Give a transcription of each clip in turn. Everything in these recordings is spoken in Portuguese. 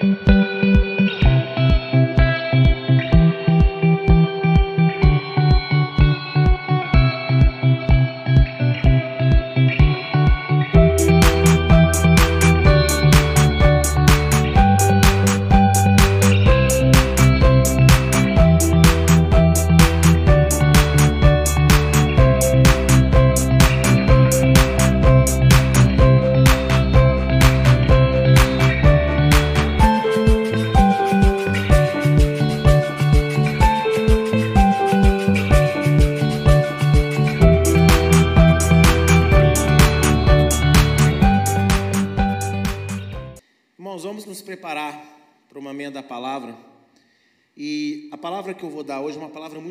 que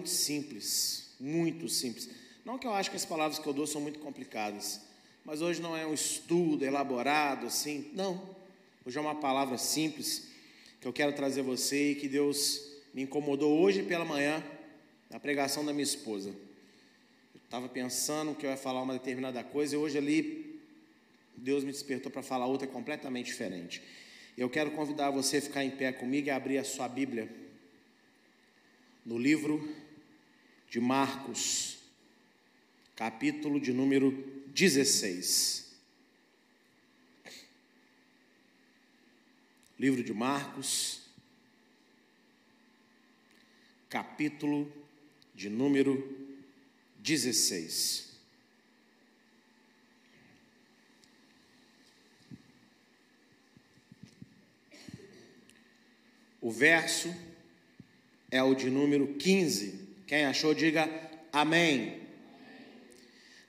muito simples, muito simples. Não que eu acho que as palavras que eu dou são muito complicadas, mas hoje não é um estudo elaborado assim, não. Hoje é uma palavra simples que eu quero trazer a você e que Deus me incomodou hoje pela manhã na pregação da minha esposa. Eu estava pensando que eu ia falar uma determinada coisa e hoje ali Deus me despertou para falar outra completamente diferente. Eu quero convidar você a ficar em pé comigo e abrir a sua Bíblia no livro de Marcos, capítulo de número 16. Livro de Marcos, capítulo de número 16. O verso é o de número 15. Quem achou, diga amém.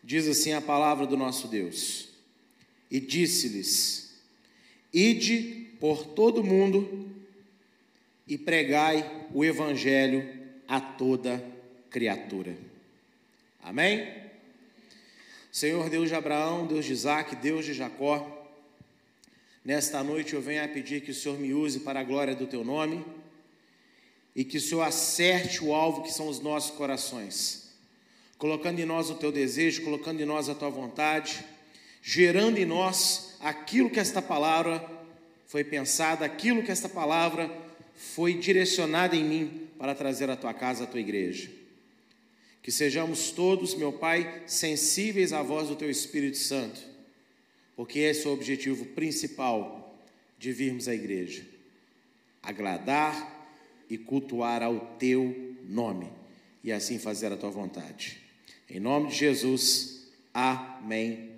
Diz assim a palavra do nosso Deus: E disse-lhes: Ide por todo mundo e pregai o evangelho a toda criatura. Amém? Senhor Deus de Abraão, Deus de Isaac, Deus de Jacó, nesta noite eu venho a pedir que o Senhor me use para a glória do teu nome e que o Senhor acerte o alvo que são os nossos corações, colocando em nós o teu desejo, colocando em nós a tua vontade, gerando em nós aquilo que esta palavra foi pensada, aquilo que esta palavra foi direcionada em mim para trazer à tua casa, à tua igreja. Que sejamos todos, meu Pai, sensíveis à voz do teu Espírito Santo, porque esse é o objetivo principal de virmos à igreja agradar e cultuar ao teu nome, e assim fazer a tua vontade. Em nome de Jesus, amém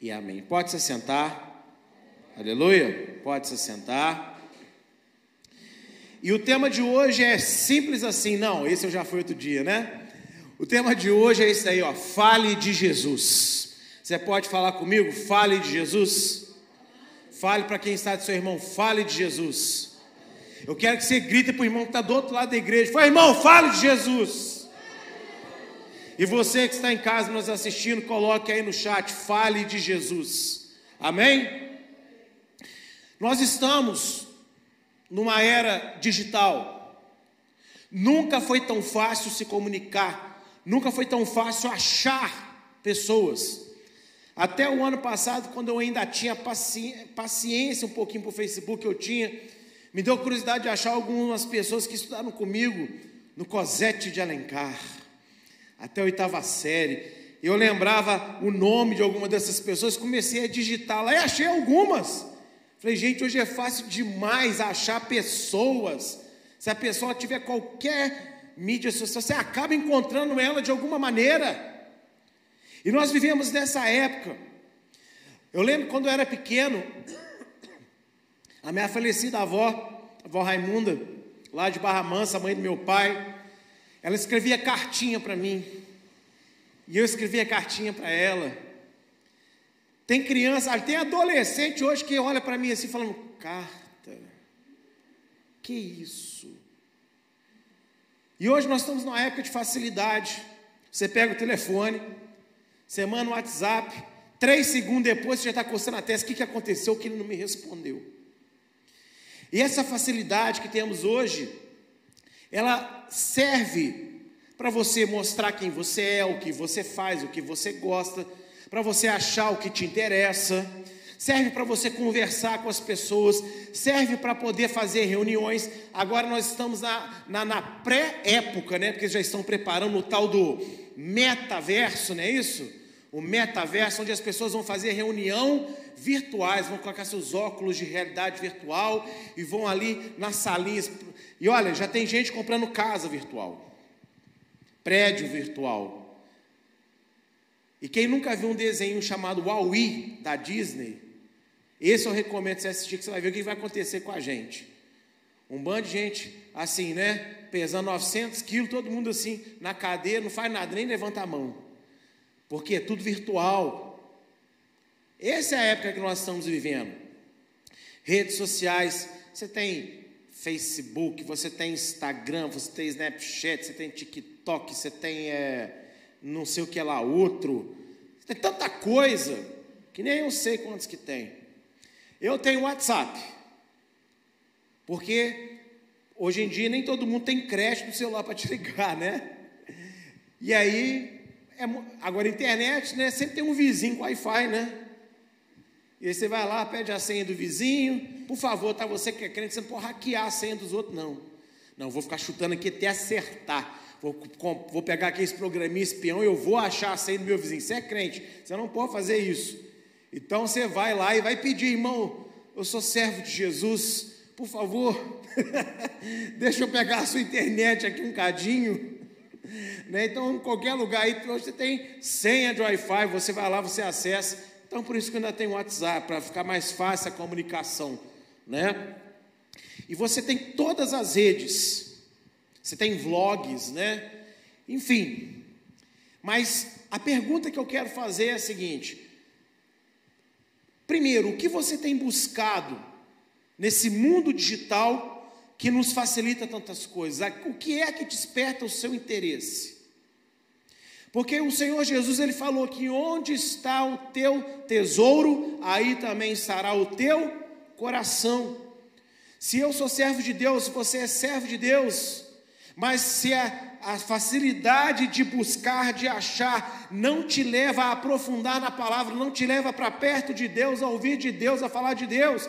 e amém. Pode se sentar. Aleluia. Pode se sentar. E o tema de hoje é simples assim, não, esse eu já fui outro dia, né? O tema de hoje é esse aí, ó, fale de Jesus. Você pode falar comigo? Fale de Jesus. Fale para quem está de seu irmão, fale de Jesus. Eu quero que você grite para o irmão que está do outro lado da igreja: Fala, irmão, fale de Jesus. E você que está em casa nos assistindo, coloque aí no chat: fale de Jesus. Amém? Nós estamos numa era digital. Nunca foi tão fácil se comunicar, nunca foi tão fácil achar pessoas. Até o ano passado, quando eu ainda tinha paciência um pouquinho para o Facebook, eu tinha me deu curiosidade de achar algumas pessoas que estudaram comigo no Cosete de Alencar, até a oitava série. Eu lembrava o nome de alguma dessas pessoas, comecei a digitar lá e achei algumas. Falei, gente, hoje é fácil demais achar pessoas. Se a pessoa tiver qualquer mídia social, você acaba encontrando ela de alguma maneira. E nós vivemos nessa época. Eu lembro quando eu era pequeno, a minha falecida avó, a avó Raimunda, lá de Barra Mansa, mãe do meu pai, ela escrevia cartinha para mim. E eu escrevia cartinha para ela. Tem criança, tem adolescente hoje que olha para mim assim falando: carta, que isso? E hoje nós estamos numa época de facilidade. Você pega o telefone, você manda um WhatsApp, três segundos depois você já está coçando a testa: o que, que aconteceu que ele não me respondeu? E essa facilidade que temos hoje, ela serve para você mostrar quem você é, o que você faz, o que você gosta, para você achar o que te interessa. serve para você conversar com as pessoas, serve para poder fazer reuniões. Agora nós estamos na, na, na pré-época, né? Porque já estão preparando o tal do metaverso, não é isso? O metaverso, onde as pessoas vão fazer reunião virtuais, vão colocar seus óculos de realidade virtual e vão ali nas salinhas. E olha, já tem gente comprando casa virtual, prédio virtual. E quem nunca viu um desenho chamado Wall-E da Disney, esse eu recomendo você assistir, que você vai ver o que vai acontecer com a gente. Um bando de gente assim, né? Pesando 900 quilos, todo mundo assim, na cadeira, não faz nada, nem levanta a mão. Porque é tudo virtual. Essa é a época que nós estamos vivendo. Redes sociais, você tem Facebook, você tem Instagram, você tem Snapchat, você tem TikTok, você tem é, não sei o que lá outro. Tem tanta coisa que nem eu sei quantos que tem. Eu tenho WhatsApp. Porque hoje em dia nem todo mundo tem crédito no celular para te ligar, né? E aí, é, agora internet, né? Sempre tem um vizinho com Wi-Fi, né? E aí você vai lá, pede a senha do vizinho. Por favor, tá? Você que é crente, você não pode hackear a senha dos outros, não. Não, vou ficar chutando aqui até acertar. Vou, vou pegar aqui esse programinha espião e eu vou achar a senha do meu vizinho. Você é crente, você não pode fazer isso. Então você vai lá e vai pedir, irmão, eu sou servo de Jesus, por favor, deixa eu pegar a sua internet aqui um cadinho. Né? Então, em qualquer lugar aí, você tem senha de Wi-Fi, você vai lá, você acessa então, por isso que ainda tenho WhatsApp, para ficar mais fácil a comunicação, né? E você tem todas as redes, você tem vlogs, né? Enfim, mas a pergunta que eu quero fazer é a seguinte: primeiro, o que você tem buscado nesse mundo digital que nos facilita tantas coisas? O que é que desperta o seu interesse? Porque o Senhor Jesus ele falou que onde está o teu tesouro, aí também estará o teu coração. Se eu sou servo de Deus, se você é servo de Deus, mas se a, a facilidade de buscar, de achar, não te leva a aprofundar na palavra, não te leva para perto de Deus, a ouvir de Deus, a falar de Deus,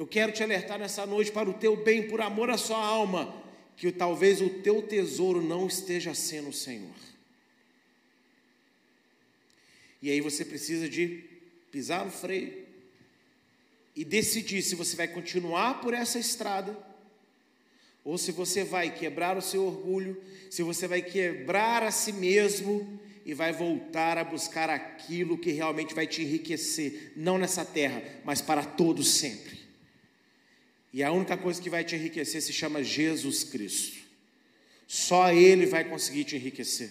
eu quero te alertar nessa noite para o teu bem, por amor à sua alma, que talvez o teu tesouro não esteja sendo o Senhor. E aí você precisa de pisar no freio e decidir se você vai continuar por essa estrada ou se você vai quebrar o seu orgulho, se você vai quebrar a si mesmo e vai voltar a buscar aquilo que realmente vai te enriquecer, não nessa terra, mas para todos sempre. E a única coisa que vai te enriquecer se chama Jesus Cristo. Só Ele vai conseguir te enriquecer.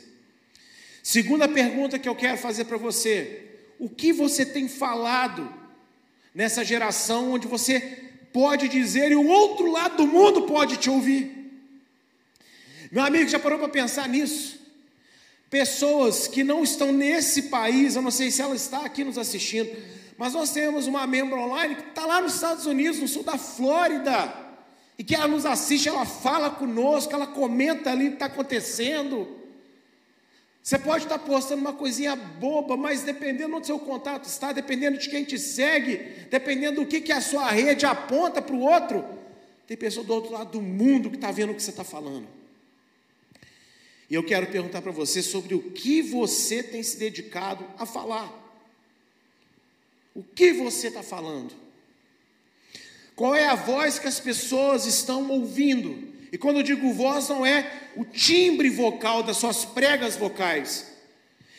Segunda pergunta que eu quero fazer para você: o que você tem falado nessa geração onde você pode dizer e o outro lado do mundo pode te ouvir? Meu amigo, já parou para pensar nisso? Pessoas que não estão nesse país, eu não sei se ela está aqui nos assistindo, mas nós temos uma membro online que está lá nos Estados Unidos, no sul da Flórida, e que ela nos assiste, ela fala conosco, ela comenta ali o que está acontecendo. Você pode estar postando uma coisinha boba, mas dependendo do seu contato está, dependendo de quem te segue, dependendo do que, que a sua rede aponta para o outro, tem pessoa do outro lado do mundo que está vendo o que você está falando. E eu quero perguntar para você sobre o que você tem se dedicado a falar. O que você está falando? Qual é a voz que as pessoas estão ouvindo? E quando eu digo voz, não é o timbre vocal das suas pregas vocais.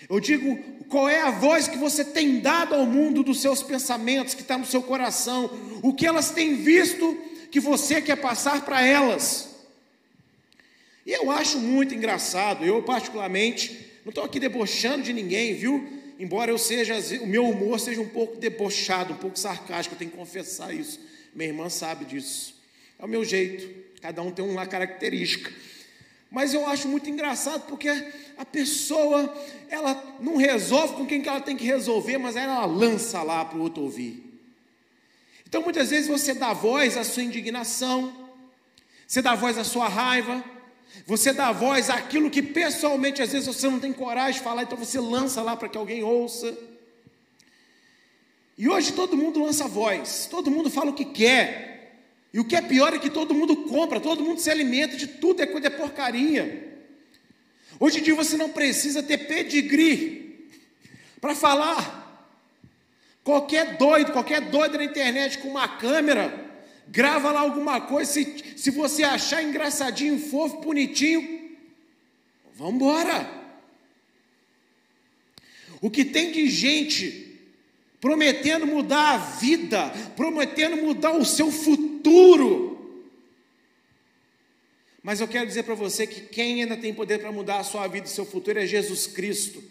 Eu digo qual é a voz que você tem dado ao mundo dos seus pensamentos, que está no seu coração, o que elas têm visto que você quer passar para elas. E eu acho muito engraçado, eu particularmente, não estou aqui debochando de ninguém, viu? Embora eu seja, o meu humor seja um pouco debochado, um pouco sarcástico, eu tenho que confessar isso. Minha irmã sabe disso. É o meu jeito. Cada um tem uma característica. Mas eu acho muito engraçado porque a pessoa, ela não resolve com quem que ela tem que resolver, mas ela lança lá para o outro ouvir. Então muitas vezes você dá voz à sua indignação, você dá voz à sua raiva, você dá voz àquilo que pessoalmente às vezes você não tem coragem de falar, então você lança lá para que alguém ouça. E hoje todo mundo lança voz, todo mundo fala o que quer. E o que é pior é que todo mundo compra, todo mundo se alimenta de tudo, é coisa é porcaria. Hoje em dia você não precisa ter pedigree para falar. Qualquer doido, qualquer doido na internet com uma câmera, grava lá alguma coisa. Se, se você achar engraçadinho, fofo, bonitinho, vamos embora. O que tem de gente prometendo mudar a vida, prometendo mudar o seu futuro. Mas eu quero dizer para você que quem ainda tem poder para mudar a sua vida e seu futuro é Jesus Cristo.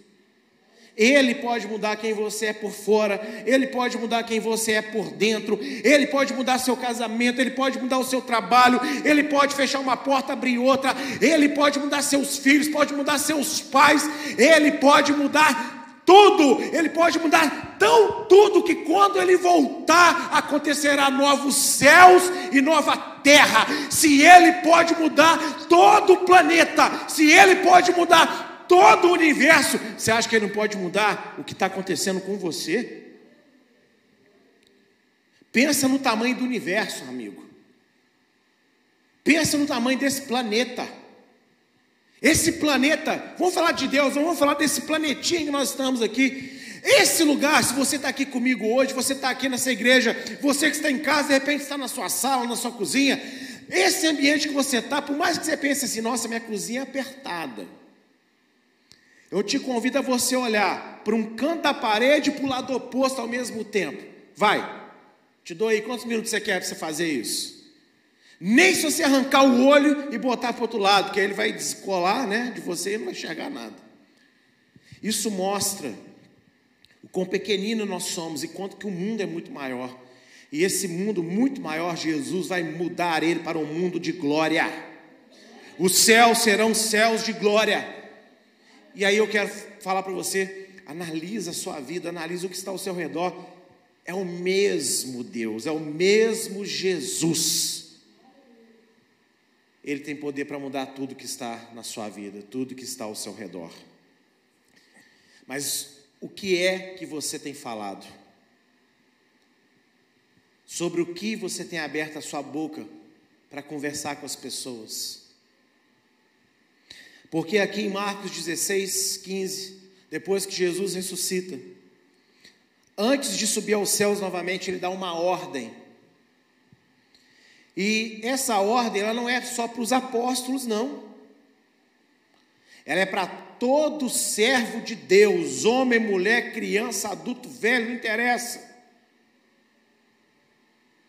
Ele pode mudar quem você é por fora, Ele pode mudar quem você é por dentro, Ele pode mudar seu casamento, Ele pode mudar o seu trabalho, Ele pode fechar uma porta, abrir outra, Ele pode mudar seus filhos, pode mudar seus pais, Ele pode mudar tudo, Ele pode mudar tão tudo que quando Ele voltar acontecerá novos céus e nova terra. Se Ele pode mudar todo o planeta, se Ele pode mudar todo o universo, você acha que Ele não pode mudar o que está acontecendo com você? Pensa no tamanho do universo, amigo. Pensa no tamanho desse planeta. Esse planeta, vamos falar de Deus, vamos falar desse planetinha que nós estamos aqui. Esse lugar, se você está aqui comigo hoje, você está aqui nessa igreja, você que está em casa, de repente está na sua sala, na sua cozinha, esse ambiente que você está, por mais que você pense assim, nossa, minha cozinha é apertada. Eu te convido a você olhar para um canto da parede e para o lado oposto ao mesmo tempo. Vai, te dou aí quantos minutos você quer para você fazer isso? Nem se você arrancar o olho e botar para o outro lado, porque ele vai descolar né, de você e não vai enxergar nada. Isso mostra o quão pequenino nós somos e quanto que o mundo é muito maior. E esse mundo muito maior, Jesus vai mudar ele para um mundo de glória. Os céus serão céus de glória. E aí eu quero falar para você, analisa a sua vida, analisa o que está ao seu redor. É o mesmo Deus, é o mesmo Jesus ele tem poder para mudar tudo que está na sua vida, tudo que está ao seu redor. Mas o que é que você tem falado? Sobre o que você tem aberto a sua boca para conversar com as pessoas? Porque aqui em Marcos 16, 15, depois que Jesus ressuscita, antes de subir aos céus novamente, ele dá uma ordem e essa ordem, ela não é só para os apóstolos, não. Ela é para todo servo de Deus, homem, mulher, criança, adulto, velho, não interessa.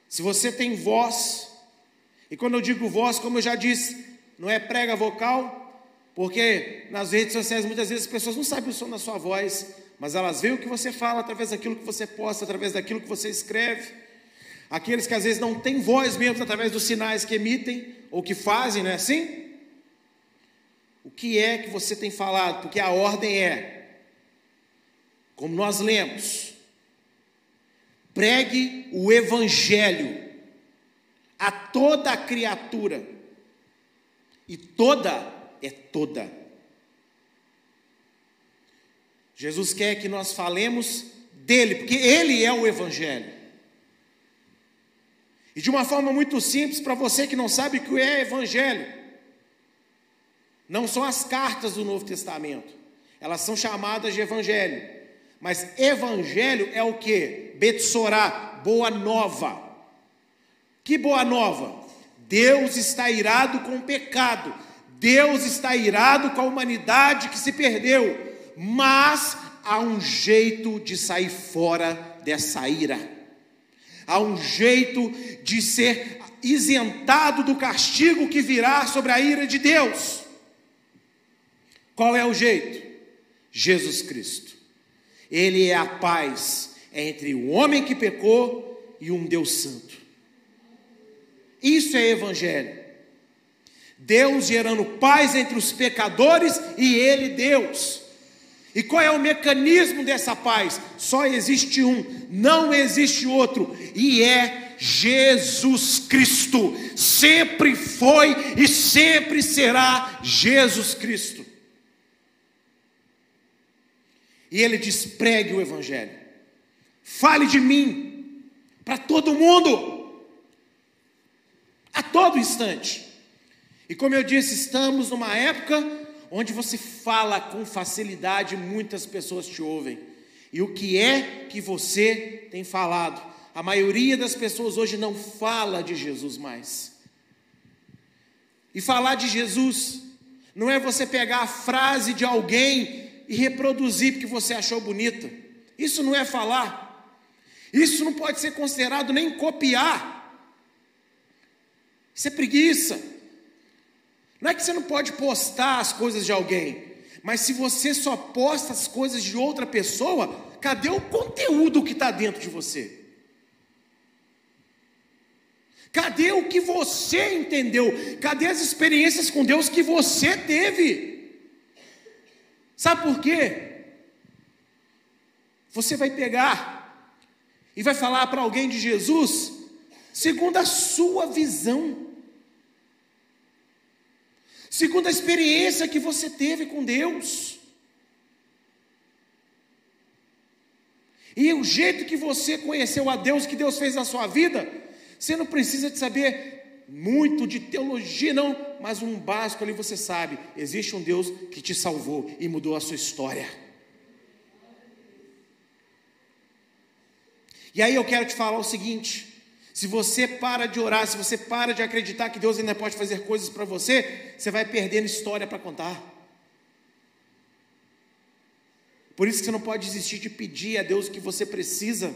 Se você tem voz, e quando eu digo voz, como eu já disse, não é prega vocal, porque nas redes sociais muitas vezes as pessoas não sabem o som da sua voz, mas elas veem o que você fala através daquilo que você posta, através daquilo que você escreve. Aqueles que às vezes não têm voz mesmo através dos sinais que emitem ou que fazem, não é assim? O que é que você tem falado? Porque a ordem é, como nós lemos, pregue o evangelho a toda criatura. E toda é toda. Jesus quer que nós falemos dele, porque ele é o evangelho. E de uma forma muito simples, para você que não sabe o que é evangelho, não são as cartas do Novo Testamento, elas são chamadas de evangelho. Mas evangelho é o que? Betsorá, boa nova. Que boa nova? Deus está irado com o pecado, Deus está irado com a humanidade que se perdeu, mas há um jeito de sair fora dessa ira há um jeito de ser isentado do castigo que virá sobre a ira de Deus. Qual é o jeito? Jesus Cristo. Ele é a paz entre o homem que pecou e um Deus Santo. Isso é evangelho. Deus gerando paz entre os pecadores e Ele, Deus. E qual é o mecanismo dessa paz? Só existe um, não existe outro, e é Jesus Cristo. Sempre foi e sempre será Jesus Cristo. E ele diz: pregue o Evangelho Fale de mim para todo mundo, a todo instante. E como eu disse, estamos numa época onde você fala com facilidade, muitas pessoas te ouvem. E o que é que você tem falado? A maioria das pessoas hoje não fala de Jesus mais. E falar de Jesus não é você pegar a frase de alguém e reproduzir porque você achou bonita. Isso não é falar. Isso não pode ser considerado nem copiar. Isso é preguiça. Não é que você não pode postar as coisas de alguém, mas se você só posta as coisas de outra pessoa, cadê o conteúdo que está dentro de você? Cadê o que você entendeu? Cadê as experiências com Deus que você teve? Sabe por quê? Você vai pegar e vai falar para alguém de Jesus segundo a sua visão, segundo a experiência que você teve com Deus. E o jeito que você conheceu a Deus, que Deus fez na sua vida, você não precisa de saber muito de teologia, não, mas um básico ali você sabe: existe um Deus que te salvou e mudou a sua história. E aí eu quero te falar o seguinte: se você para de orar, se você para de acreditar que Deus ainda pode fazer coisas para você, você vai perdendo história para contar. Por isso que você não pode desistir de pedir a Deus o que você precisa,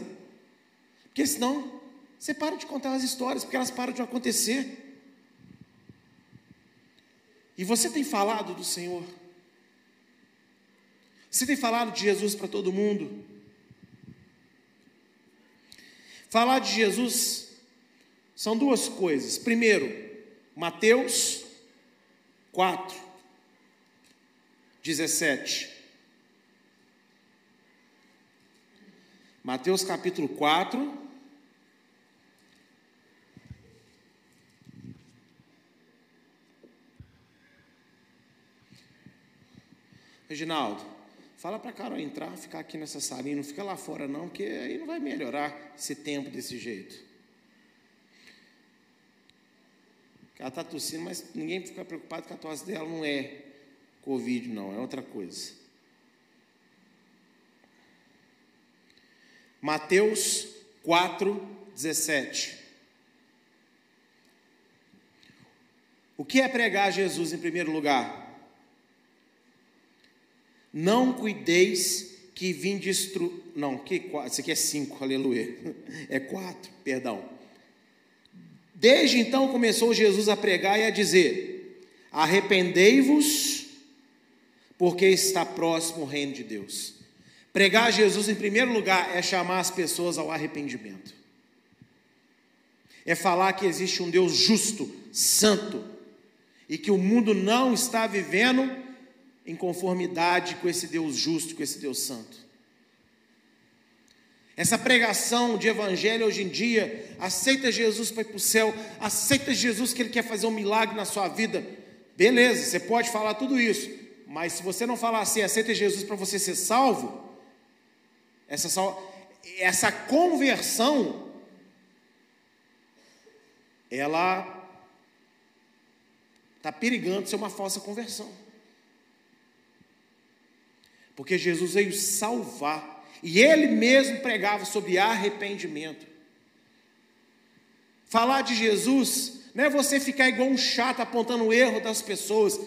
porque senão você para de contar as histórias, porque elas param de acontecer. E você tem falado do Senhor, você tem falado de Jesus para todo mundo. Falar de Jesus são duas coisas. Primeiro, Mateus 4, 17. Mateus capítulo 4. Reginaldo, Fala para a Carol entrar, ficar aqui nessa salinha, não fica lá fora não, porque aí não vai melhorar esse tempo desse jeito. Ela está tossindo, mas ninguém fica preocupado que a tosse dela não é Covid, não, é outra coisa. Mateus 4, 17. O que é pregar Jesus em primeiro lugar? Não cuideis que vim destruir. Não, que isso aqui é cinco, aleluia. É quatro, perdão. Desde então começou Jesus a pregar e a dizer: Arrependei-vos, porque está próximo o reino de Deus. Pregar Jesus, em primeiro lugar, é chamar as pessoas ao arrependimento. É falar que existe um Deus justo, santo, e que o mundo não está vivendo em conformidade com esse Deus justo, com esse Deus santo. Essa pregação de evangelho hoje em dia, aceita Jesus para ir para o céu, aceita Jesus que Ele quer fazer um milagre na sua vida. Beleza, você pode falar tudo isso, mas se você não falar assim, aceita Jesus para você ser salvo, essa, sal, essa conversão, ela está perigando ser uma falsa conversão. Porque Jesus veio salvar. E ele mesmo pregava sobre arrependimento. Falar de Jesus não é você ficar igual um chato apontando o erro das pessoas.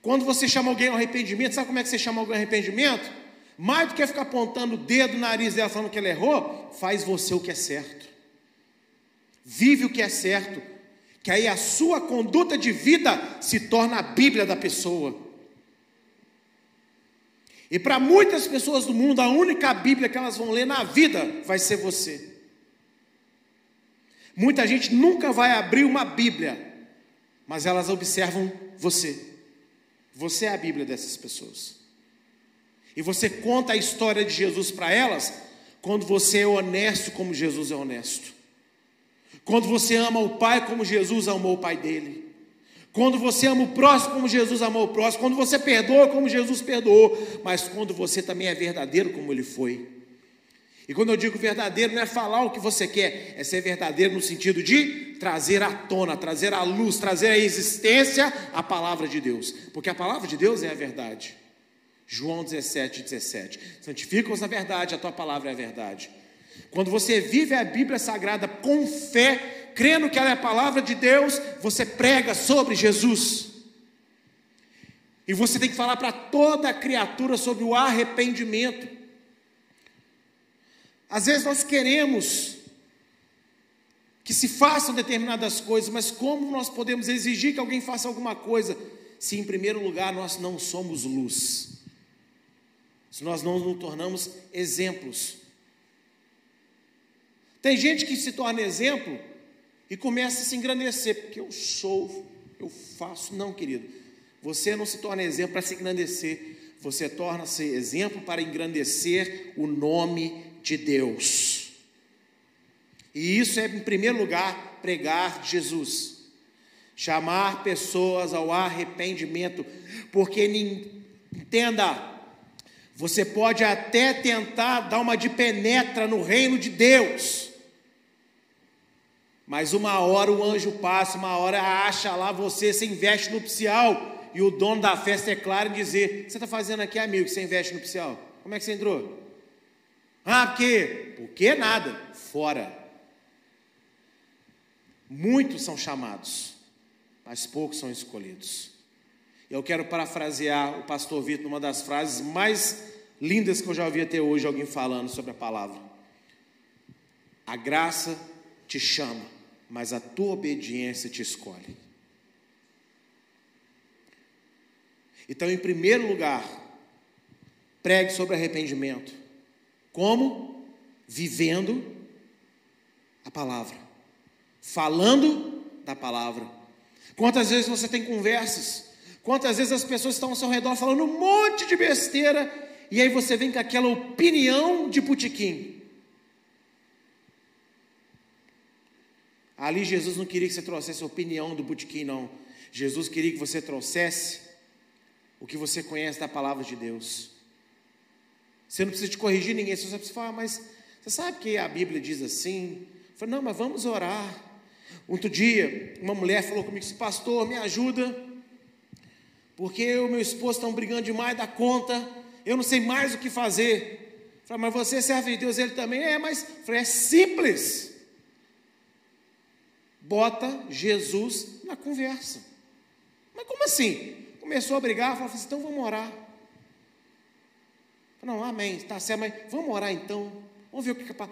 Quando você chama alguém ao arrependimento, sabe como é que você chama alguém ao arrependimento? Mais do que ficar apontando o dedo no nariz dela falando que ela errou, faz você o que é certo. Vive o que é certo. Que aí a sua conduta de vida se torna a Bíblia da pessoa. E para muitas pessoas do mundo, a única Bíblia que elas vão ler na vida vai ser você. Muita gente nunca vai abrir uma Bíblia, mas elas observam você. Você é a Bíblia dessas pessoas. E você conta a história de Jesus para elas quando você é honesto como Jesus é honesto. Quando você ama o Pai como Jesus amou o Pai dele. Quando você ama o próximo como Jesus amou o próximo, quando você perdoa como Jesus perdoou, mas quando você também é verdadeiro como ele foi. E quando eu digo verdadeiro, não é falar o que você quer, é ser verdadeiro no sentido de trazer à tona, trazer à luz, trazer à existência a palavra de Deus, porque a palavra de Deus é a verdade. João 17, 17. Santifica-os na verdade, a tua palavra é a verdade. Quando você vive a Bíblia Sagrada com fé, crendo que ela é a palavra de Deus, você prega sobre Jesus. E você tem que falar para toda criatura sobre o arrependimento. Às vezes nós queremos que se façam determinadas coisas, mas como nós podemos exigir que alguém faça alguma coisa, se em primeiro lugar nós não somos luz? Se nós não nos tornamos exemplos. Tem gente que se torna exemplo e começa a se engrandecer, porque eu sou, eu faço. Não, querido, você não se torna exemplo para se engrandecer, você torna-se exemplo para engrandecer o nome de Deus. E isso é, em primeiro lugar, pregar Jesus, chamar pessoas ao arrependimento, porque entenda, você pode até tentar dar uma de penetra no reino de Deus, mas uma hora o anjo passa, uma hora acha lá você, você investe nupcial, e o dono da festa é claro em dizer: Você está fazendo aqui, amigo, que você investe nupcial? Como é que você entrou? Ah, por quê? Por que nada? Fora. Muitos são chamados, mas poucos são escolhidos. Eu quero parafrasear o pastor Vitor numa das frases mais lindas que eu já ouvi até hoje alguém falando sobre a palavra. A graça te chama, mas a tua obediência te escolhe. Então, em primeiro lugar, pregue sobre arrependimento. Como? Vivendo a palavra, falando da palavra. Quantas vezes você tem conversas? Quantas vezes as pessoas estão ao seu redor falando um monte de besteira e aí você vem com aquela opinião de putiquim? Ali Jesus não queria que você trouxesse a opinião do Butiquim, não. Jesus queria que você trouxesse o que você conhece da palavra de Deus. Você não precisa de corrigir ninguém, você só precisa falar, mas você sabe que a Bíblia diz assim? Eu falei, não, mas vamos orar. Outro dia, uma mulher falou comigo, pastor, me ajuda, porque eu e meu esposo estão brigando demais da conta, eu não sei mais o que fazer. Eu falei, mas você serve de Deus, ele também é, mas eu falei, é simples bota Jesus na conversa. Mas como assim? Começou a brigar, falou assim: então vamos orar. Não, amém, está certo, mas vamos orar então. Vamos ver o que é.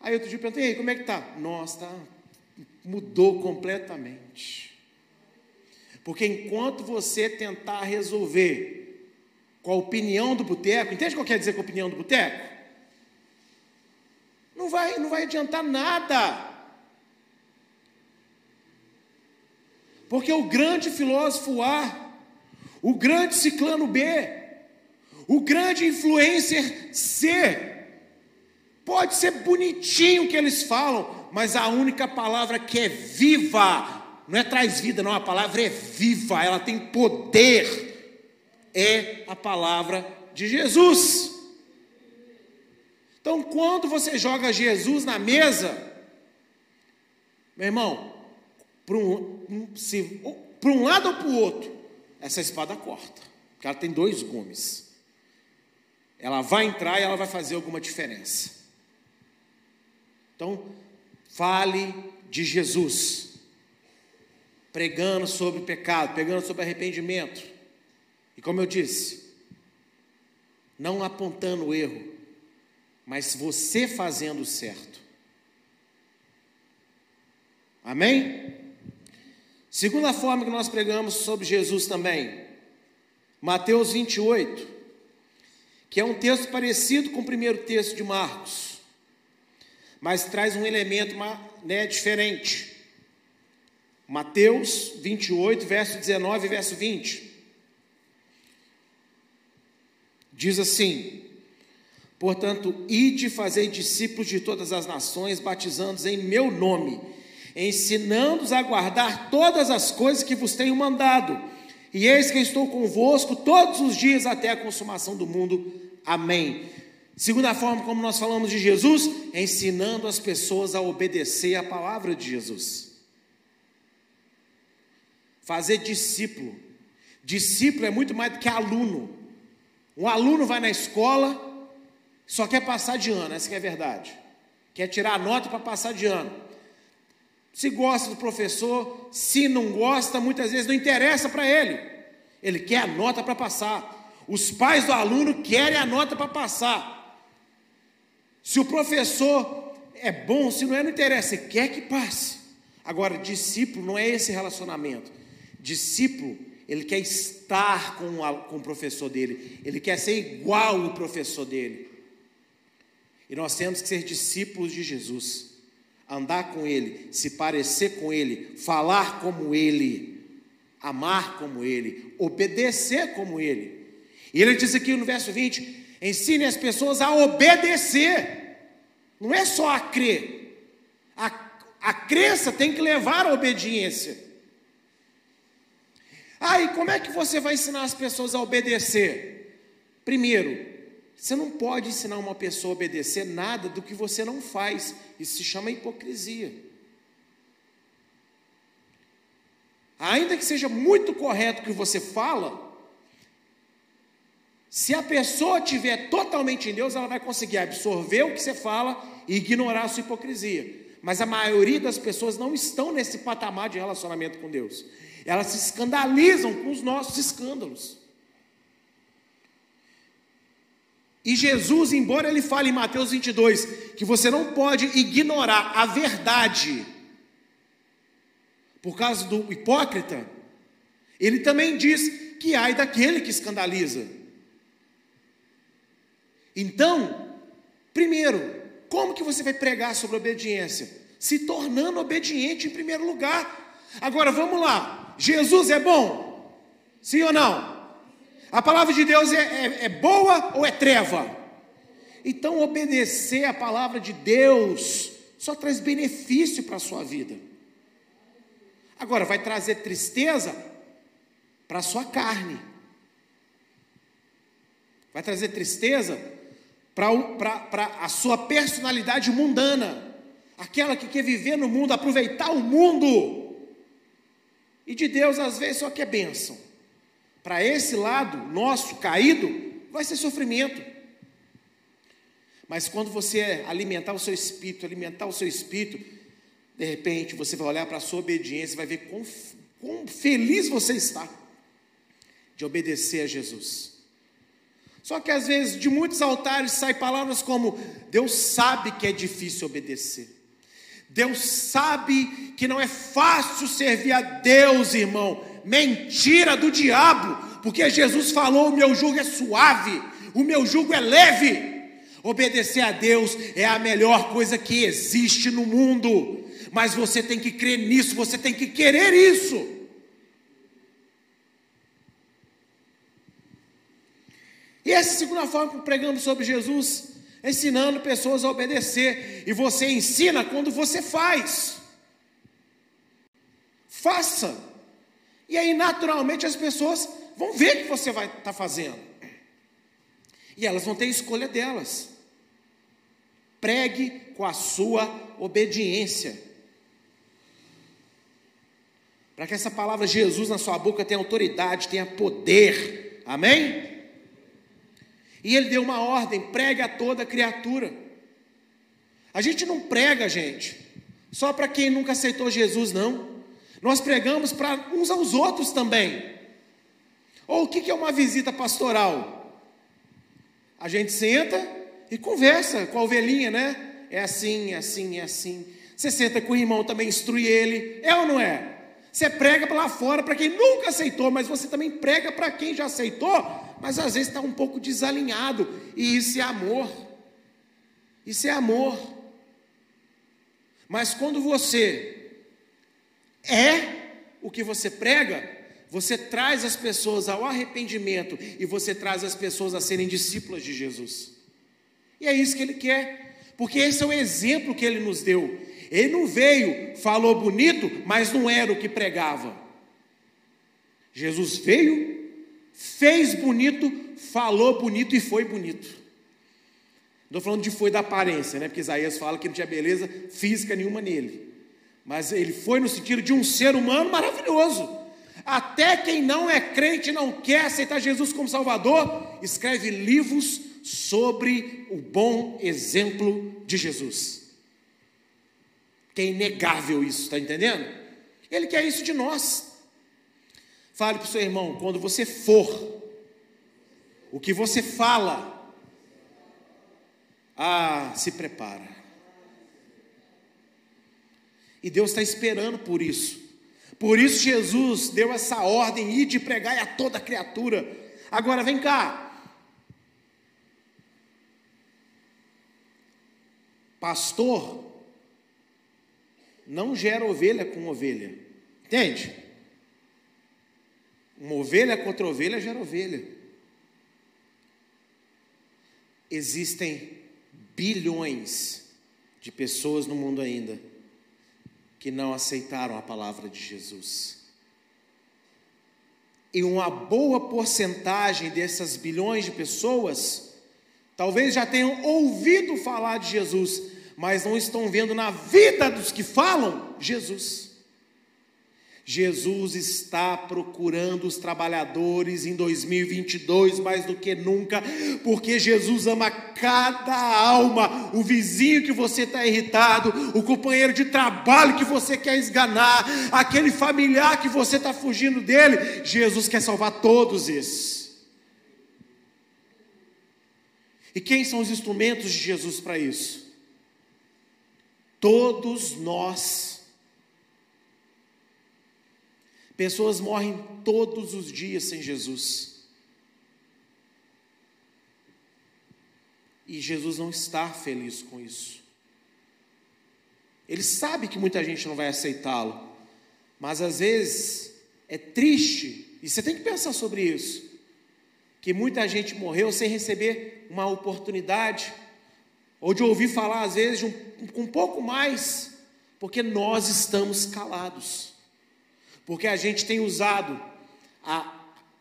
Aí outro dia eu perguntei: como é que está? Nossa, tá, mudou completamente. Porque enquanto você tentar resolver com a opinião do boteco, entende o que quer dizer com a opinião do boteco? Não vai, não vai adiantar nada. Porque o grande filósofo A, o grande ciclano B, o grande influencer C, pode ser bonitinho o que eles falam, mas a única palavra que é viva, não é traz vida, não, a palavra é viva, ela tem poder, é a palavra de Jesus. Então, quando você joga Jesus na mesa, meu irmão, para um, se, para um lado ou para o outro, essa espada corta, porque ela tem dois gumes. Ela vai entrar e ela vai fazer alguma diferença. Então, fale de Jesus, pregando sobre pecado, pregando sobre arrependimento. E como eu disse, não apontando o erro, mas você fazendo o certo. Amém? Segunda forma que nós pregamos sobre Jesus também, Mateus 28, que é um texto parecido com o primeiro texto de Marcos, mas traz um elemento né, diferente. Mateus 28, verso 19 e verso 20. Diz assim: Portanto, ide fazer discípulos de todas as nações, batizando-os em meu nome ensinando-os a guardar todas as coisas que vos tenho mandado. E eis que estou convosco todos os dias até a consumação do mundo. Amém. Segunda forma como nós falamos de Jesus, ensinando as pessoas a obedecer a palavra de Jesus. Fazer discípulo. Discípulo é muito mais do que aluno. Um aluno vai na escola, só quer passar de ano, essa é a verdade. Quer tirar a nota para passar de ano. Se gosta do professor, se não gosta, muitas vezes não interessa para ele. Ele quer a nota para passar. Os pais do aluno querem a nota para passar. Se o professor é bom, se não é, não interessa, você quer que passe. Agora, discípulo não é esse relacionamento. Discípulo, ele quer estar com, com o professor dele, ele quer ser igual o professor dele. E nós temos que ser discípulos de Jesus, andar com ele, se parecer com ele, falar como ele, amar como ele, obedecer como ele. E ele diz aqui no verso 20: Ensine as pessoas a obedecer. Não é só a crer. A, a crença tem que levar à obediência. Ah, e como é que você vai ensinar as pessoas a obedecer? Primeiro, você não pode ensinar uma pessoa a obedecer nada do que você não faz. Isso se chama hipocrisia. Ainda que seja muito correto o que você fala, se a pessoa estiver totalmente em Deus, ela vai conseguir absorver o que você fala e ignorar a sua hipocrisia. Mas a maioria das pessoas não estão nesse patamar de relacionamento com Deus. Elas se escandalizam com os nossos escândalos. E Jesus, embora ele fale em Mateus 22 que você não pode ignorar a verdade por causa do hipócrita, ele também diz que ai daquele que escandaliza. Então, primeiro, como que você vai pregar sobre obediência? Se tornando obediente em primeiro lugar. Agora vamos lá. Jesus é bom? Sim ou não? A palavra de Deus é, é, é boa ou é treva? Então, obedecer a palavra de Deus só traz benefício para a sua vida. Agora, vai trazer tristeza para a sua carne. Vai trazer tristeza para a sua personalidade mundana, aquela que quer viver no mundo, aproveitar o mundo. E de Deus, às vezes, só quer bênção. Para esse lado nosso caído, vai ser sofrimento. Mas quando você alimentar o seu espírito, alimentar o seu espírito, de repente você vai olhar para a sua obediência e vai ver quão, quão feliz você está de obedecer a Jesus. Só que às vezes de muitos altares saem palavras como: Deus sabe que é difícil obedecer. Deus sabe que não é fácil servir a Deus, irmão. Mentira do diabo, porque Jesus falou: o meu jugo é suave, o meu jugo é leve. Obedecer a Deus é a melhor coisa que existe no mundo, mas você tem que crer nisso, você tem que querer isso. E essa é segunda forma que pregamos sobre Jesus, ensinando pessoas a obedecer. E você ensina quando você faz. Faça. E aí, naturalmente, as pessoas vão ver que você vai estar tá fazendo. E elas vão ter escolha delas. Pregue com a sua obediência. Para que essa palavra Jesus na sua boca tenha autoridade, tenha poder. Amém? E ele deu uma ordem: pregue a toda criatura. A gente não prega, gente, só para quem nunca aceitou Jesus, não. Nós pregamos para uns aos outros também. Ou o que é uma visita pastoral? A gente senta e conversa com a ovelhinha, né? É assim, é assim, é assim. Você senta com o irmão também, instrui ele. É ou não é? Você prega lá fora para quem nunca aceitou, mas você também prega para quem já aceitou mas às vezes está um pouco desalinhado, e isso é amor. Isso é amor. Mas quando você é o que você prega, você traz as pessoas ao arrependimento e você traz as pessoas a serem discípulas de Jesus. E é isso que ele quer, porque esse é o exemplo que ele nos deu. Ele não veio, falou bonito, mas não era o que pregava. Jesus veio, fez bonito, falou bonito e foi bonito. Não estou falando de foi da aparência, né? Porque Isaías fala que não tinha beleza física nenhuma nele. Mas ele foi no sentido de um ser humano maravilhoso. Até quem não é crente, não quer aceitar Jesus como Salvador, escreve livros sobre o bom exemplo de Jesus. Que é inegável isso, está entendendo? Ele quer isso de nós. Fale para o seu irmão, quando você for, o que você fala, ah, se prepara. E Deus está esperando por isso. Por isso Jesus deu essa ordem, ir de pregar a toda criatura. Agora vem cá. Pastor não gera ovelha com ovelha. Entende? Uma ovelha contra ovelha gera ovelha. Existem bilhões de pessoas no mundo ainda que não aceitaram a palavra de Jesus. E uma boa porcentagem dessas bilhões de pessoas talvez já tenham ouvido falar de Jesus, mas não estão vendo na vida dos que falam Jesus. Jesus está procurando os trabalhadores em 2022 mais do que nunca, porque Jesus ama cada alma, o vizinho que você está irritado, o companheiro de trabalho que você quer esganar, aquele familiar que você está fugindo dele. Jesus quer salvar todos esses. E quem são os instrumentos de Jesus para isso? Todos nós Pessoas morrem todos os dias sem Jesus. E Jesus não está feliz com isso. Ele sabe que muita gente não vai aceitá-lo, mas às vezes é triste, e você tem que pensar sobre isso, que muita gente morreu sem receber uma oportunidade, ou de ouvir falar às vezes um, um pouco mais, porque nós estamos calados. Porque a gente tem usado a,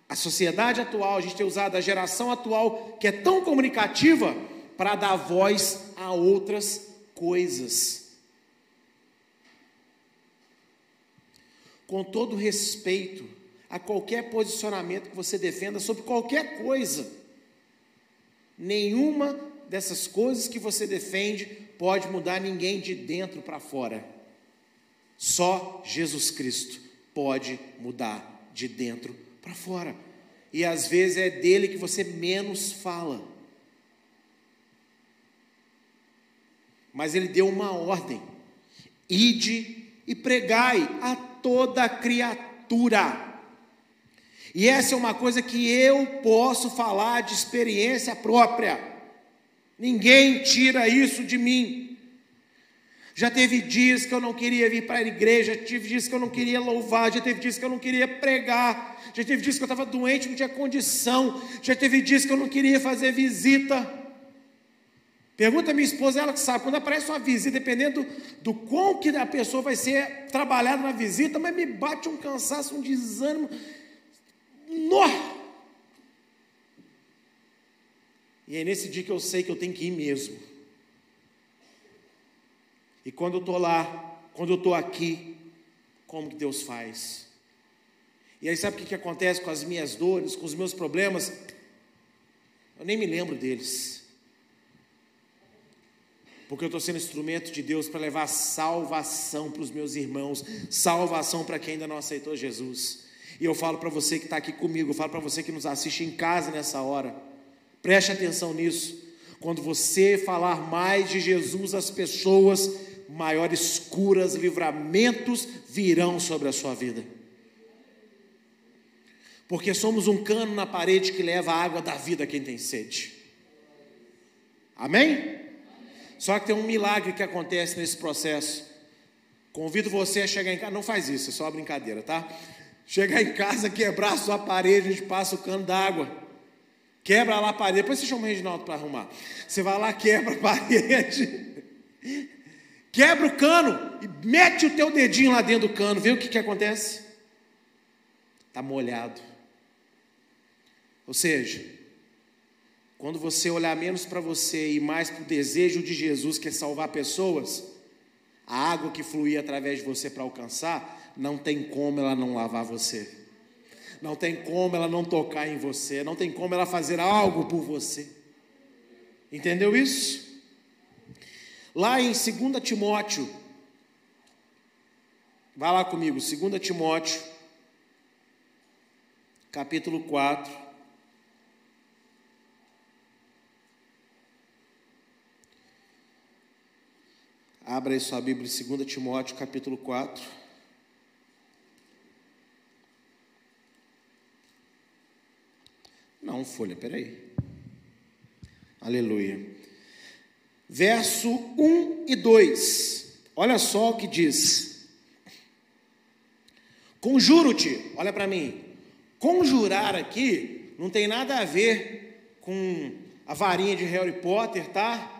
a sociedade atual, a gente tem usado a geração atual, que é tão comunicativa, para dar voz a outras coisas. Com todo respeito a qualquer posicionamento que você defenda sobre qualquer coisa, nenhuma dessas coisas que você defende pode mudar ninguém de dentro para fora. Só Jesus Cristo pode mudar de dentro para fora. E às vezes é dele que você menos fala. Mas ele deu uma ordem: ide e pregai a toda criatura. E essa é uma coisa que eu posso falar de experiência própria. Ninguém tira isso de mim. Já teve dias que eu não queria vir para a igreja, já teve dias que eu não queria louvar, já teve dias que eu não queria pregar, já teve dias que eu estava doente, não tinha condição, já teve dias que eu não queria fazer visita. Pergunta a minha esposa, ela que sabe, quando aparece uma visita, dependendo do, do quão que a pessoa vai ser trabalhada na visita, mas me bate um cansaço, um desânimo. Nó! E é nesse dia que eu sei que eu tenho que ir mesmo. E quando eu estou lá, quando eu estou aqui, como que Deus faz? E aí sabe o que, que acontece com as minhas dores, com os meus problemas? Eu nem me lembro deles. Porque eu estou sendo instrumento de Deus para levar salvação para os meus irmãos, salvação para quem ainda não aceitou Jesus. E eu falo para você que está aqui comigo, eu falo para você que nos assiste em casa nessa hora, preste atenção nisso. Quando você falar mais de Jesus às pessoas, maiores curas, livramentos virão sobre a sua vida. Porque somos um cano na parede que leva a água da vida a quem tem sede. Amém? Só que tem um milagre que acontece nesse processo. Convido você a chegar em casa, não faz isso, é só brincadeira, tá? Chegar em casa, quebrar a sua parede, a gente passa o cano d'água. Quebra lá a parede, depois você chama o Reginaldo para arrumar. Você vai lá, quebra a parede quebra o cano e mete o teu dedinho lá dentro do cano, vê o que, que acontece? Está molhado. Ou seja, quando você olhar menos para você e mais para o desejo de Jesus, que é salvar pessoas, a água que fluir através de você para alcançar, não tem como ela não lavar você. Não tem como ela não tocar em você, não tem como ela fazer algo por você. Entendeu isso? Lá em 2 Timóteo, vai lá comigo, 2 Timóteo, capítulo 4. Abra aí sua Bíblia em 2 Timóteo, capítulo 4. Não, folha, peraí. Aleluia. Verso 1 e 2. Olha só o que diz. Conjuro-te, olha para mim. Conjurar aqui não tem nada a ver com a varinha de Harry Potter, tá?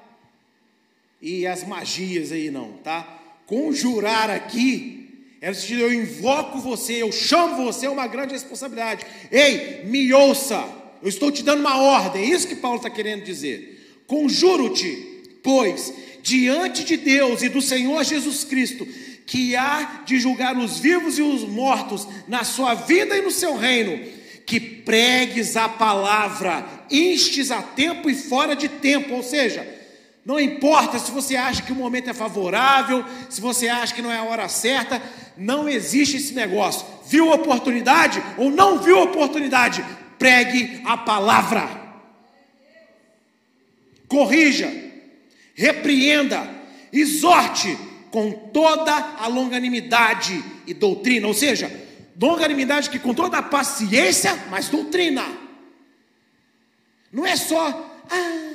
e as magias aí não, tá? Conjurar aqui é no sentido eu invoco você, eu chamo você, é uma grande responsabilidade. Ei, me ouça, eu estou te dando uma ordem, é isso que Paulo está querendo dizer. Conjuro-te, pois, diante de Deus e do Senhor Jesus Cristo, que há de julgar os vivos e os mortos na sua vida e no seu reino, que pregues a palavra, instes a tempo e fora de tempo, ou seja, não importa se você acha que o momento é favorável, se você acha que não é a hora certa, não existe esse negócio. Viu oportunidade ou não viu oportunidade? Pregue a palavra. Corrija, repreenda, exorte com toda a longanimidade e doutrina, ou seja, longanimidade que com toda a paciência, mas doutrina. Não é só, ah,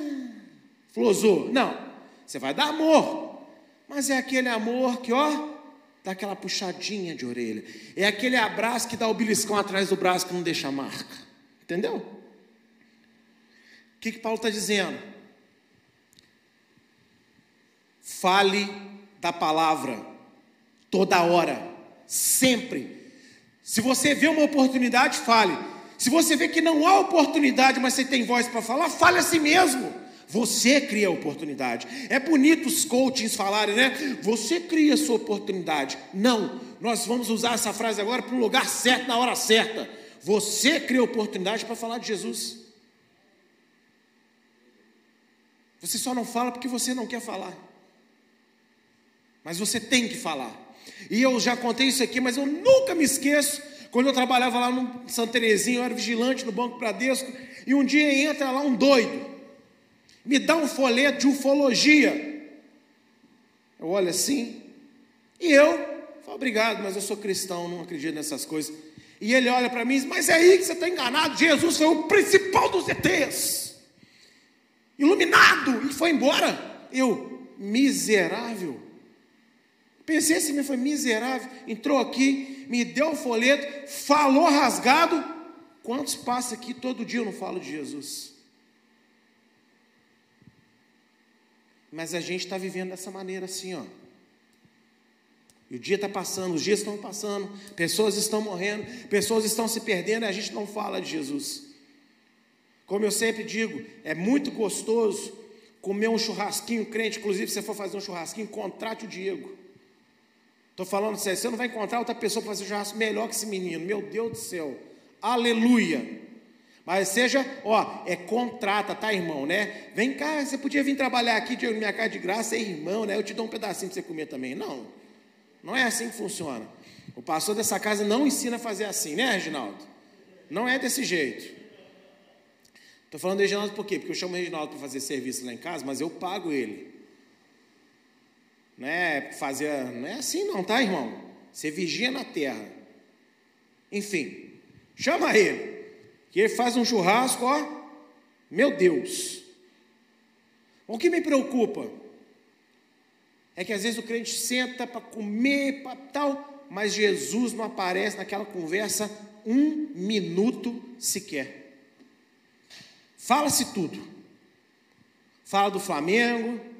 Flosou. Não. Você vai dar amor. Mas é aquele amor que, ó, dá aquela puxadinha de orelha. É aquele abraço que dá o beliscão atrás do braço que não deixa marca. Entendeu? O que, que Paulo está dizendo? Fale da palavra toda hora, sempre. Se você vê uma oportunidade, fale. Se você vê que não há oportunidade, mas você tem voz para falar, fale a si mesmo. Você cria a oportunidade. É bonito os coachings falarem, né? Você cria a sua oportunidade. Não, nós vamos usar essa frase agora para um lugar certo, na hora certa. Você cria a oportunidade para falar de Jesus. Você só não fala porque você não quer falar. Mas você tem que falar. E eu já contei isso aqui, mas eu nunca me esqueço. Quando eu trabalhava lá no Santa Terezinha, eu era vigilante no Banco Bradesco, e um dia entra lá um doido me dá um folheto de ufologia. Eu olho assim, e eu falo, obrigado, mas eu sou cristão, não acredito nessas coisas. E ele olha para mim e diz, mas é aí que você está enganado, Jesus foi o principal dos ETs, iluminado, e foi embora. Eu, miserável. Pensei assim, me foi miserável. Entrou aqui, me deu o folheto, falou rasgado. Quantos passa aqui todo dia eu não falo de Jesus? Mas a gente está vivendo dessa maneira assim, ó. E o dia está passando, os dias estão passando, pessoas estão morrendo, pessoas estão se perdendo e a gente não fala de Jesus. Como eu sempre digo, é muito gostoso comer um churrasquinho crente. Inclusive, se você for fazer um churrasquinho, contrate o Diego. Estou falando sério, você não vai encontrar outra pessoa para fazer churrasco melhor que esse menino. Meu Deus do céu. Aleluia. Mas seja, ó, é contrata, tá, irmão, né? Vem cá, você podia vir trabalhar aqui de minha casa de graça, é irmão, né? Eu te dou um pedacinho para você comer também. Não, não é assim que funciona. O pastor dessa casa não ensina a fazer assim, né, Reginaldo? Não é desse jeito. Estou falando do Reginaldo por quê? Porque eu chamo o Reginaldo para fazer serviço lá em casa, mas eu pago ele. Não é fazer, não é assim não, tá, irmão? Você vigia na terra. Enfim, chama ele. Que ele faz um churrasco, ó, meu Deus. O que me preocupa é que às vezes o crente senta para comer, para tal, mas Jesus não aparece naquela conversa um minuto sequer. Fala-se tudo. Fala do Flamengo.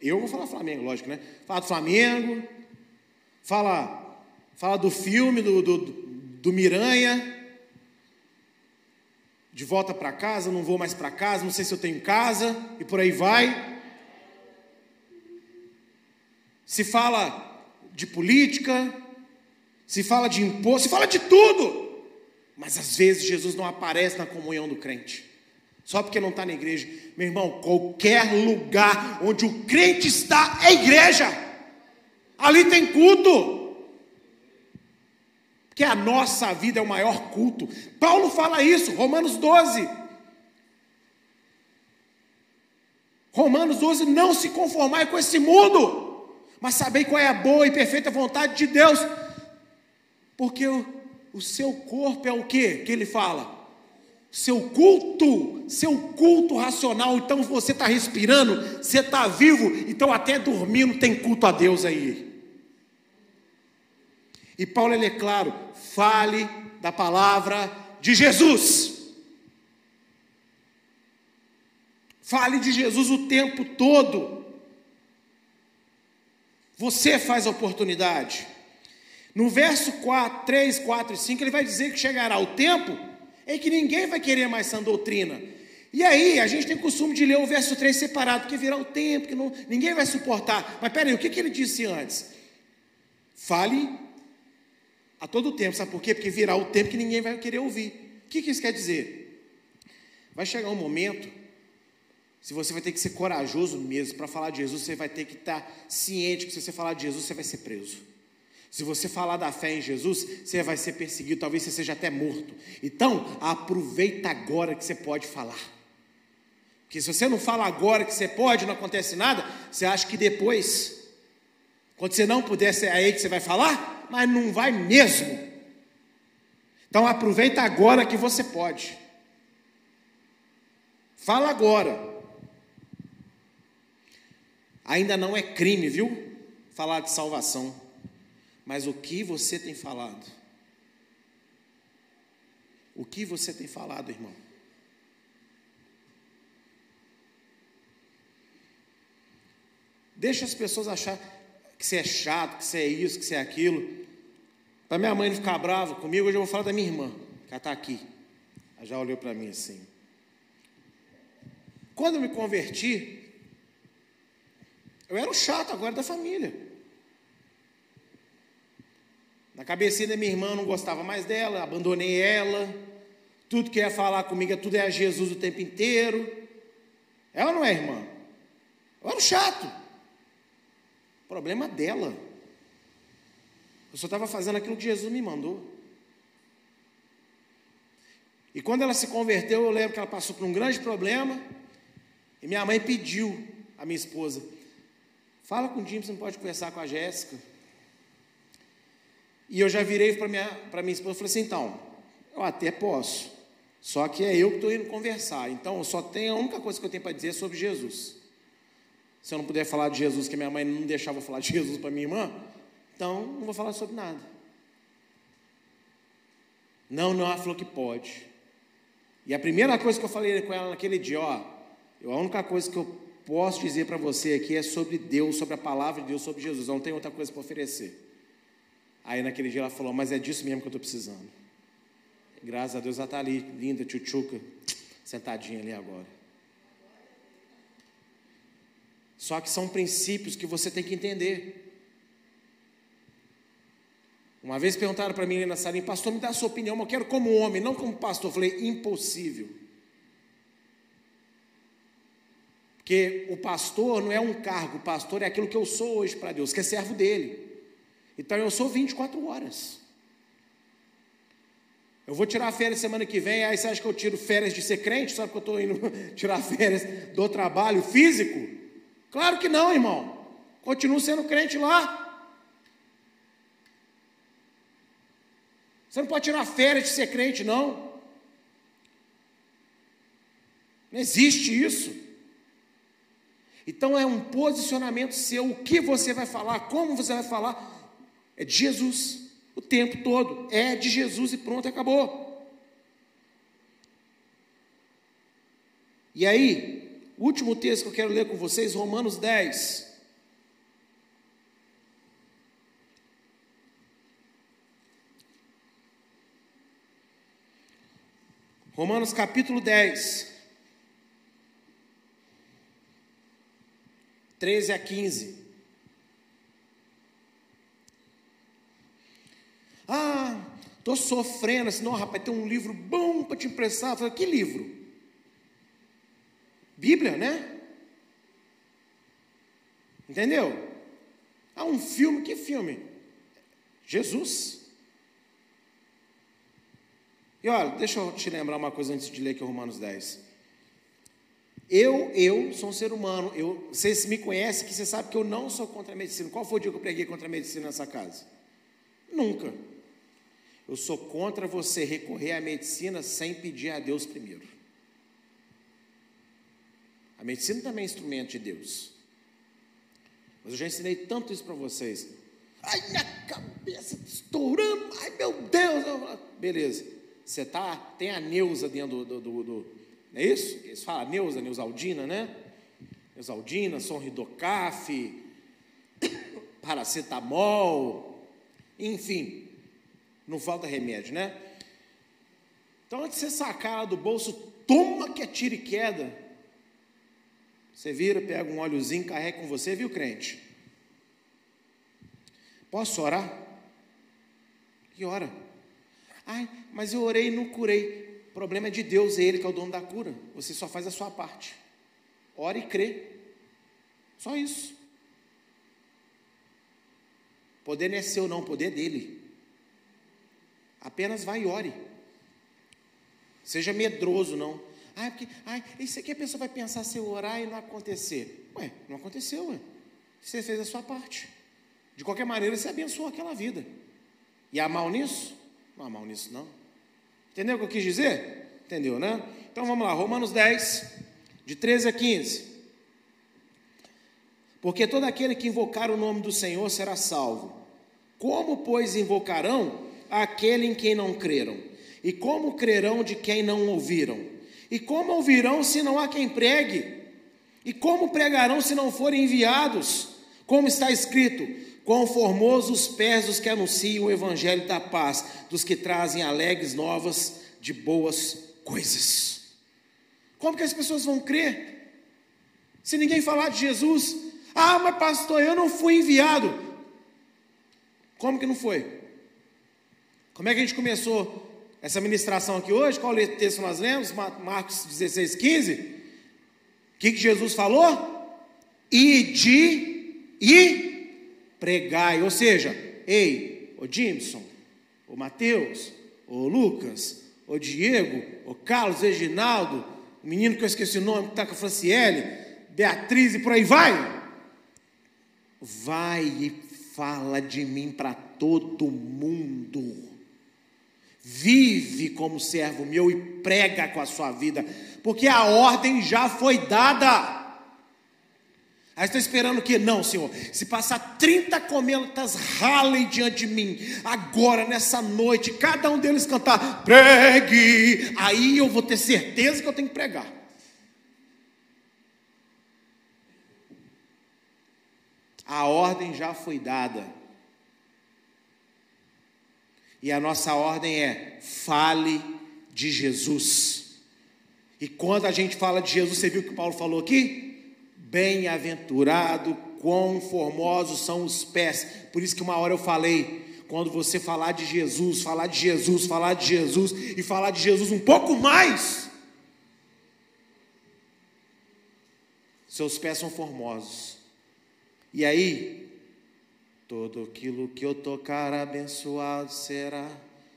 Eu vou falar Flamengo, lógico, né? Fala do Flamengo. Fala, fala do filme do, do, do Miranha de volta para casa, não vou mais para casa, não sei se eu tenho casa, e por aí vai. Se fala de política, se fala de imposto, se fala de tudo. Mas às vezes Jesus não aparece na comunhão do crente. Só porque não está na igreja. Meu irmão, qualquer lugar onde o crente está é igreja. Ali tem culto. Porque a nossa vida é o maior culto. Paulo fala isso, Romanos 12. Romanos 12, não se conformar com esse mundo, mas saber qual é a boa e perfeita vontade de Deus. Porque o, o seu corpo é o que que ele fala? Seu culto, seu culto racional. Então você está respirando, você está vivo, então até dormindo tem culto a Deus aí. E Paulo ele é claro, fale da palavra de Jesus. Fale de Jesus o tempo todo. Você faz a oportunidade. No verso 4, 3, 4 e 5, ele vai dizer que chegará o tempo em que ninguém vai querer mais sã doutrina. E aí, a gente tem o costume de ler o verso 3 separado, porque virá o tempo que não, ninguém vai suportar. Mas peraí, o que, que ele disse antes? Fale a todo tempo, sabe por quê? Porque virá o tempo que ninguém vai querer ouvir. O que, que isso quer dizer? Vai chegar um momento, se você vai ter que ser corajoso mesmo para falar de Jesus, você vai ter que estar ciente que se você falar de Jesus, você vai ser preso. Se você falar da fé em Jesus, você vai ser perseguido, talvez você seja até morto. Então, aproveita agora que você pode falar. Porque se você não fala agora que você pode, não acontece nada, você acha que depois, quando você não puder, é aí que você vai falar? mas não vai mesmo. Então aproveita agora que você pode. Fala agora. Ainda não é crime, viu? Falar de salvação. Mas o que você tem falado? O que você tem falado, irmão? Deixa as pessoas achar que você é chato, que você é isso, que você é aquilo. Para minha mãe não ficar brava comigo, hoje eu vou falar da minha irmã, que ela está aqui. Ela já olhou para mim assim. Quando eu me converti, eu era o chato agora da família. Na cabecinha da minha irmã, não gostava mais dela, abandonei ela. Tudo que ia falar comigo, tudo é a Jesus o tempo inteiro. Ela não é irmã. Eu era o chato. Problema dela. Eu só estava fazendo aquilo que Jesus me mandou. E quando ela se converteu, eu lembro que ela passou por um grande problema. E minha mãe pediu à minha esposa: Fala com o Jim, você não pode conversar com a Jéssica. E eu já virei para minha, para minha esposa e falei assim: então, eu até posso, só que é eu que estou indo conversar. Então, eu só tenho a única coisa que eu tenho para dizer sobre Jesus. Se eu não puder falar de Jesus, que minha mãe não deixava falar de Jesus para minha irmã, então não vou falar sobre nada. Não, não, ela falou que pode. E a primeira coisa que eu falei com ela naquele dia, ó, a única coisa que eu posso dizer para você aqui é sobre Deus, sobre a palavra de Deus, sobre Jesus. Eu não tenho outra coisa para oferecer. Aí naquele dia ela falou, mas é disso mesmo que eu estou precisando. Graças a Deus ela está ali, linda, tchutchuca, sentadinha ali agora. Só que são princípios que você tem que entender. Uma vez perguntaram para mim na salinha, pastor, me dá a sua opinião, eu quero como homem, não como pastor. Eu falei, impossível. Porque o pastor não é um cargo, o pastor é aquilo que eu sou hoje para Deus, que é servo dele. Então eu sou 24 horas. Eu vou tirar férias semana que vem, aí você acha que eu tiro férias de ser crente, só porque eu estou indo tirar férias do trabalho físico? Claro que não, irmão. Continuo sendo crente lá. Você não pode tirar férias de ser crente, não. Não existe isso. Então é um posicionamento seu. O que você vai falar, como você vai falar, é de Jesus o tempo todo. É de Jesus e pronto, acabou. E aí, o último texto que eu quero ler com vocês, Romanos 10. Romanos capítulo 10. 13 a 15. Ah, estou sofrendo. Assim, não, rapaz, tem um livro bom para te emprestar. Eu falei, que livro? Bíblia, né? Entendeu? Há um filme, que filme? Jesus. E olha, deixa eu te lembrar uma coisa antes de ler aqui Romanos 10. Eu, eu sou um ser humano. Eu, vocês me conhecem que você sabe que eu não sou contra a medicina. Qual foi o dia que eu preguei contra a medicina nessa casa? Nunca. Eu sou contra você recorrer à medicina sem pedir a Deus primeiro. A medicina também é instrumento de Deus. Mas eu já ensinei tanto isso para vocês. Ai, minha cabeça estourando. Ai, meu Deus. Beleza. Você tá, tem a Neuza dentro do, do, do, Não é isso? Eles falam Neuza, Neusaldina, né? Neusaldina, Sonridocaf, paracetamol, enfim. Não falta remédio, né? Então, antes de você sacar ela do bolso, toma que é tiro e queda. Você vira, pega um óleozinho, carrega com você, viu, crente? Posso orar? E ora. Ai, mas eu orei e não curei. O problema é de Deus, é Ele que é o dono da cura. Você só faz a sua parte. Ora e crê. Só isso. Poder não é seu, não, poder é dele. Apenas vai e ore. Seja medroso, não. Ah, porque, ai, isso aqui a pessoa vai pensar se eu orar e não acontecer. Ué, não aconteceu, ué. Você fez a sua parte. De qualquer maneira, você abençoou aquela vida. E há mal nisso? Não há mal nisso, não. Entendeu o que eu quis dizer? Entendeu, né? Então vamos lá, Romanos 10, de 13 a 15. Porque todo aquele que invocar o nome do Senhor será salvo. Como, pois, invocarão aquele em quem não creram? E como crerão de quem não ouviram? E como ouvirão se não há quem pregue? E como pregarão se não forem enviados? Como está escrito: Quão os pés dos que anunciam o evangelho da paz, dos que trazem alegres novas de boas coisas. Como que as pessoas vão crer? Se ninguém falar de Jesus, ah, mas pastor, eu não fui enviado. Como que não foi? Como é que a gente começou essa ministração aqui hoje, qual texto nós lemos? Marcos 16, 15. O que, que Jesus falou? Ide e pregai. Ou seja, ei, o Jimson, o Mateus, o Lucas, o Diego, o Carlos, o Reginaldo, o menino que eu esqueci o nome, que está com a Franciele, Beatriz e por aí vai. Vai e fala de mim para todo mundo. Vive como servo meu e prega com a sua vida, porque a ordem já foi dada. Aí está esperando o? Não, Senhor. Se passar 30 cometas ralem diante de mim, agora, nessa noite, cada um deles cantar, pregue, aí eu vou ter certeza que eu tenho que pregar. A ordem já foi dada. E a nossa ordem é: fale de Jesus. E quando a gente fala de Jesus, você viu o que Paulo falou aqui? Bem-aventurado, quão formosos são os pés. Por isso que uma hora eu falei, quando você falar de Jesus, falar de Jesus, falar de Jesus e falar de Jesus um pouco mais, seus pés são formosos. E aí, Tudo aquilo que eu tocar abençoado será.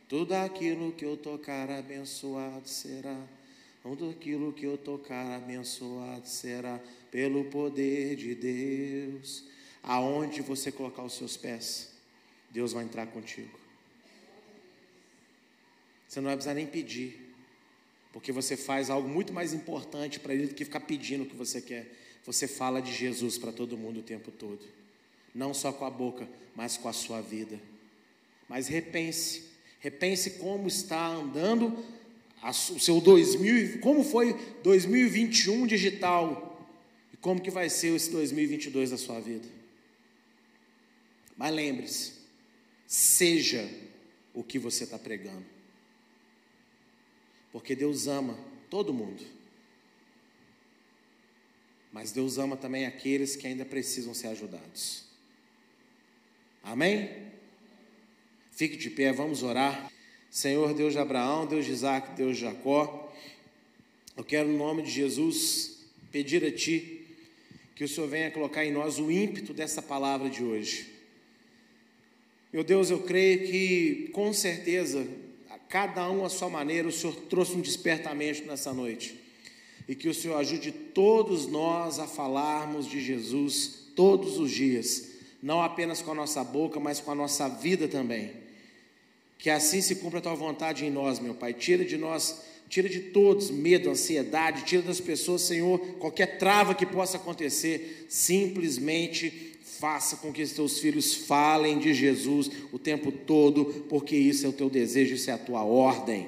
Tudo aquilo que eu tocar abençoado será. Tudo aquilo que eu tocar abençoado será pelo poder de Deus. Aonde você colocar os seus pés, Deus vai entrar contigo. Você não vai precisar nem pedir, porque você faz algo muito mais importante para Ele do que ficar pedindo o que você quer. Você fala de Jesus para todo mundo o tempo todo não só com a boca, mas com a sua vida. Mas repense, repense como está andando o seu 2000, como foi 2021 digital e como que vai ser esse 2022 da sua vida. Mas lembre-se, seja o que você está pregando. Porque Deus ama todo mundo. Mas Deus ama também aqueles que ainda precisam ser ajudados. Amém? Fique de pé, vamos orar. Senhor, Deus de Abraão, Deus de Isaac, Deus de Jacó, eu quero, no nome de Jesus, pedir a Ti que o Senhor venha colocar em nós o ímpeto dessa palavra de hoje. Meu Deus, eu creio que, com certeza, a cada um à sua maneira, o Senhor trouxe um despertamento nessa noite. E que o Senhor ajude todos nós a falarmos de Jesus todos os dias, não apenas com a nossa boca, mas com a nossa vida também. Que assim se cumpra a tua vontade em nós, meu Pai. Tira de nós, tira de todos medo, ansiedade, tira das pessoas, Senhor, qualquer trava que possa acontecer. Simplesmente faça com que os teus filhos falem de Jesus o tempo todo, porque isso é o teu desejo, isso é a tua ordem.